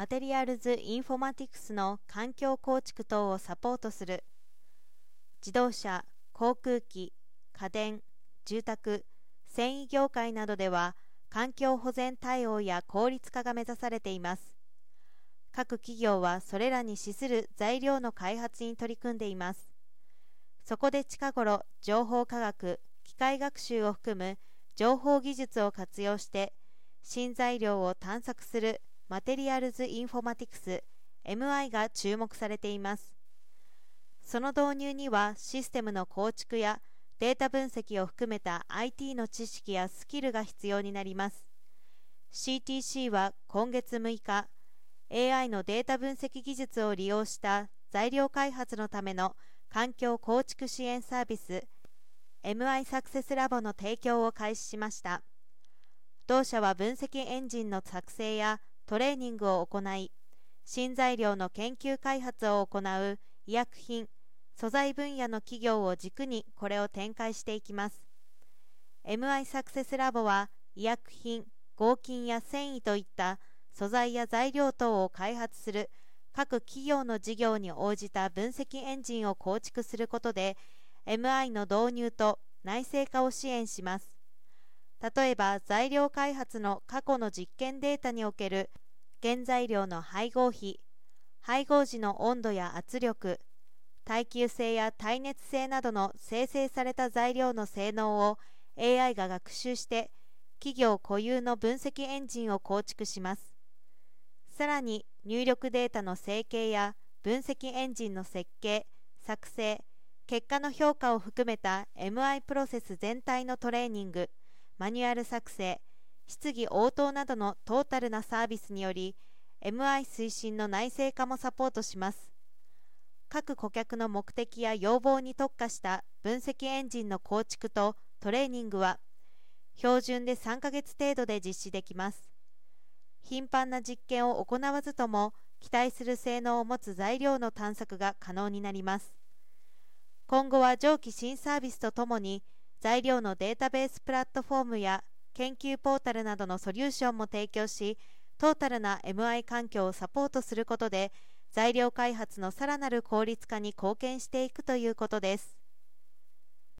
マテリアルズ・インフォマティクスの環境構築等をサポートする。自動車、航空機、家電、住宅、繊維業界などでは環境保全対応や効率化が目指されています。各企業はそれらに資する材料の開発に取り組んでいます。そこで近頃情報科学機械学習を含む情報技術を活用して新材料を探索するマテリアルズ・インフォマティクス MI が注目されています。その導入にはシステムの構築やデータ分析を含めた IT の知識やスキルが必要になります。CTC は今月6日 AI のデータ分析技術を利用した材料開発のための環境構築支援サービス MI サクセスラボの提供を開始しました。同社は分析エンジンの作成やトレーニングを行い新材料の研究開発を行う医薬品素材分野の企業を軸にこれを展開していきます。MI サクセスラボは医薬品合金や繊維といった素材や材料等を開発する各企業の事業に応じた分析エンジンを構築することで MI の導入と内製化を支援します。例えば材料開発の過去の実験データにおける原材料の配合比配合時の温度や圧力耐久性や耐熱性などの生成された材料の性能を AI が学習して企業固有の分析エンジンを構築します。さらに入力データの整形や分析エンジンの設計作成結果の評価を含めた MI プロセス全体のトレーニング。マニュアル作成質疑応答などのトータルなサービスにより MI 推進の内製化もサポートします。各顧客の目的や要望に特化した分析エンジンの構築とトレーニングは標準で3ヶ月程度で実施できます。頻繁な実験を行わずとも期待する性能を持つ材料の探索が可能になります。今後は上記新サービスとともに材料のデータベースプラットフォームや研究ポータルなどのソリューションも提供しトータルな MI 環境をサポートすることで材料開発のさらなる効率化に貢献していくということです。